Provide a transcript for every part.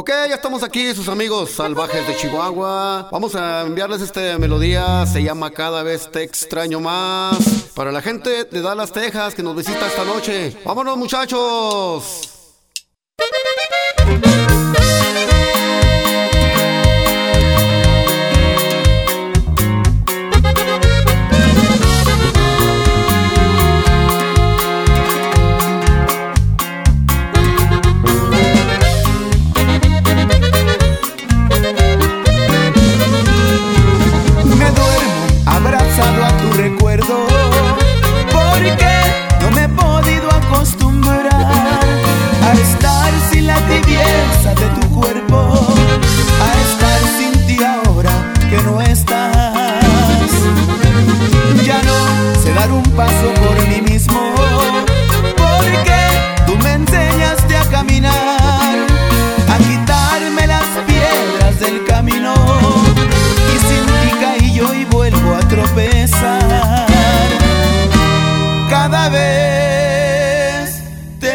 Ok, ya estamos aquí, sus amigos salvajes de Chihuahua. Vamos a enviarles esta melodía, se llama Cada vez te extraño más. Para la gente de Dallas, Texas, que nos visita esta noche. ¡Vámonos, muchachos!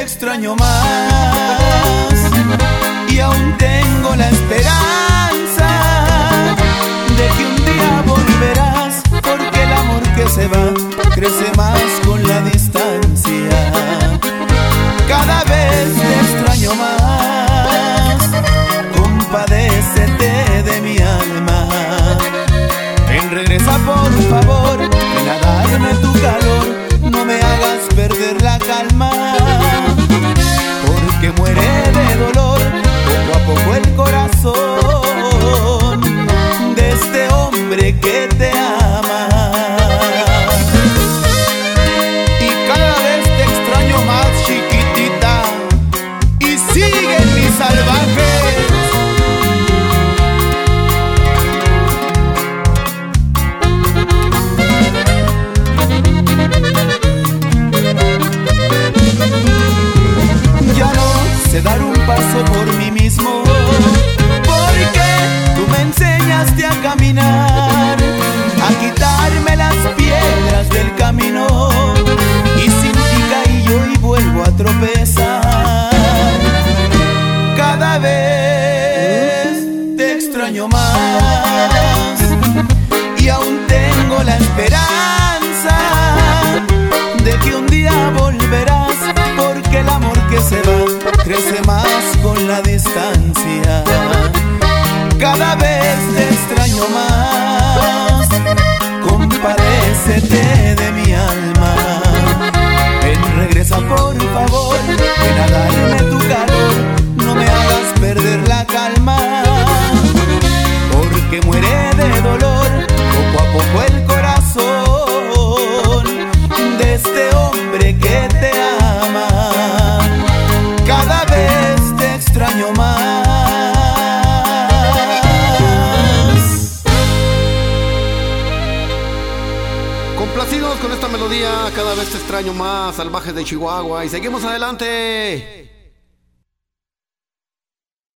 Extraño más. Y aún tengo la esperanza a caminar, a quitarme las piedras del camino. Y sin ti caí yo y vuelvo a tropezar. Cada vez te extraño más. Y aún tengo la esperanza de que un día volverás. Porque el amor que se va crece más con la distancia. Compadécete de mi alma. Ven, regresa por favor, ven a darme tu calor, no me hagas perder la calma, porque muere de dolor con esta melodía, cada vez te extraño más, salvajes de Chihuahua, y seguimos adelante.